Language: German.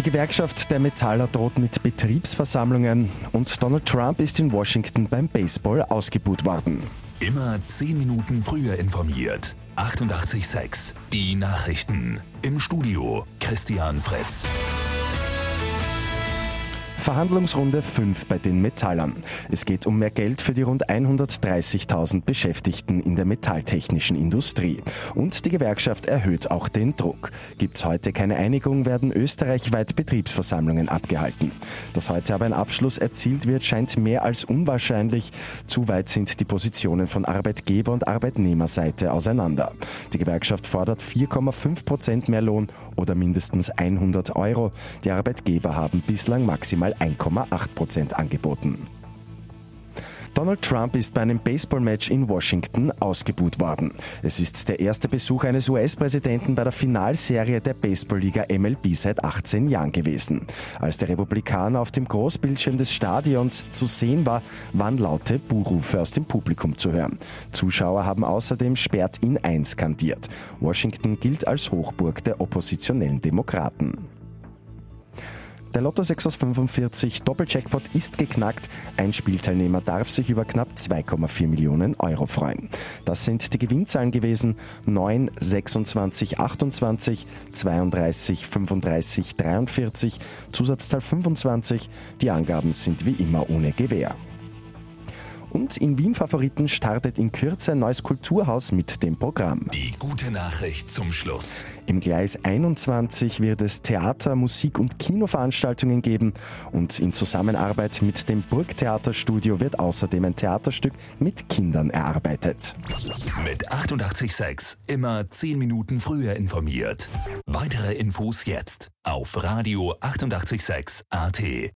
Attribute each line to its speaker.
Speaker 1: Die Gewerkschaft der Metaller droht mit Betriebsversammlungen und Donald Trump ist in Washington beim Baseball ausgebuht worden.
Speaker 2: Immer 10 Minuten früher informiert. 88.6 Die Nachrichten. Im Studio Christian Fritz.
Speaker 1: Verhandlungsrunde 5 bei den Metallern. Es geht um mehr Geld für die rund 130.000 Beschäftigten in der metalltechnischen Industrie. Und die Gewerkschaft erhöht auch den Druck. Gibt es heute keine Einigung, werden österreichweit Betriebsversammlungen abgehalten. Dass heute aber ein Abschluss erzielt wird, scheint mehr als unwahrscheinlich. Zu weit sind die Positionen von Arbeitgeber- und Arbeitnehmerseite auseinander. Die Gewerkschaft fordert 4,5 Prozent mehr Lohn oder mindestens 100 Euro. Die Arbeitgeber haben bislang maximal maximal 1,8 Prozent angeboten. Donald Trump ist bei einem Baseballmatch in Washington ausgebuht worden. Es ist der erste Besuch eines US-Präsidenten bei der Finalserie der Baseballliga MLB seit 18 Jahren gewesen. Als der Republikaner auf dem Großbildschirm des Stadions zu sehen war, waren laute Buhrufe aus dem Publikum zu hören. Zuschauer haben außerdem Sperrt ihn ein skandiert. Washington gilt als Hochburg der oppositionellen Demokraten. Der Lotto 6 aus 45 Doppeljackpot ist geknackt. Ein Spielteilnehmer darf sich über knapp 2,4 Millionen Euro freuen. Das sind die Gewinnzahlen gewesen. 9, 26, 28, 32, 35, 43, Zusatzzahl 25. Die Angaben sind wie immer ohne Gewähr. Und in Wien Favoriten startet in Kürze ein neues Kulturhaus mit dem Programm.
Speaker 2: Die gute Nachricht zum Schluss.
Speaker 1: Im Gleis 21 wird es Theater, Musik und Kinoveranstaltungen geben und in Zusammenarbeit mit dem Burgtheaterstudio wird außerdem ein Theaterstück mit Kindern erarbeitet.
Speaker 2: Mit 886 immer 10 Minuten früher informiert. Weitere Infos jetzt auf Radio 886 AT.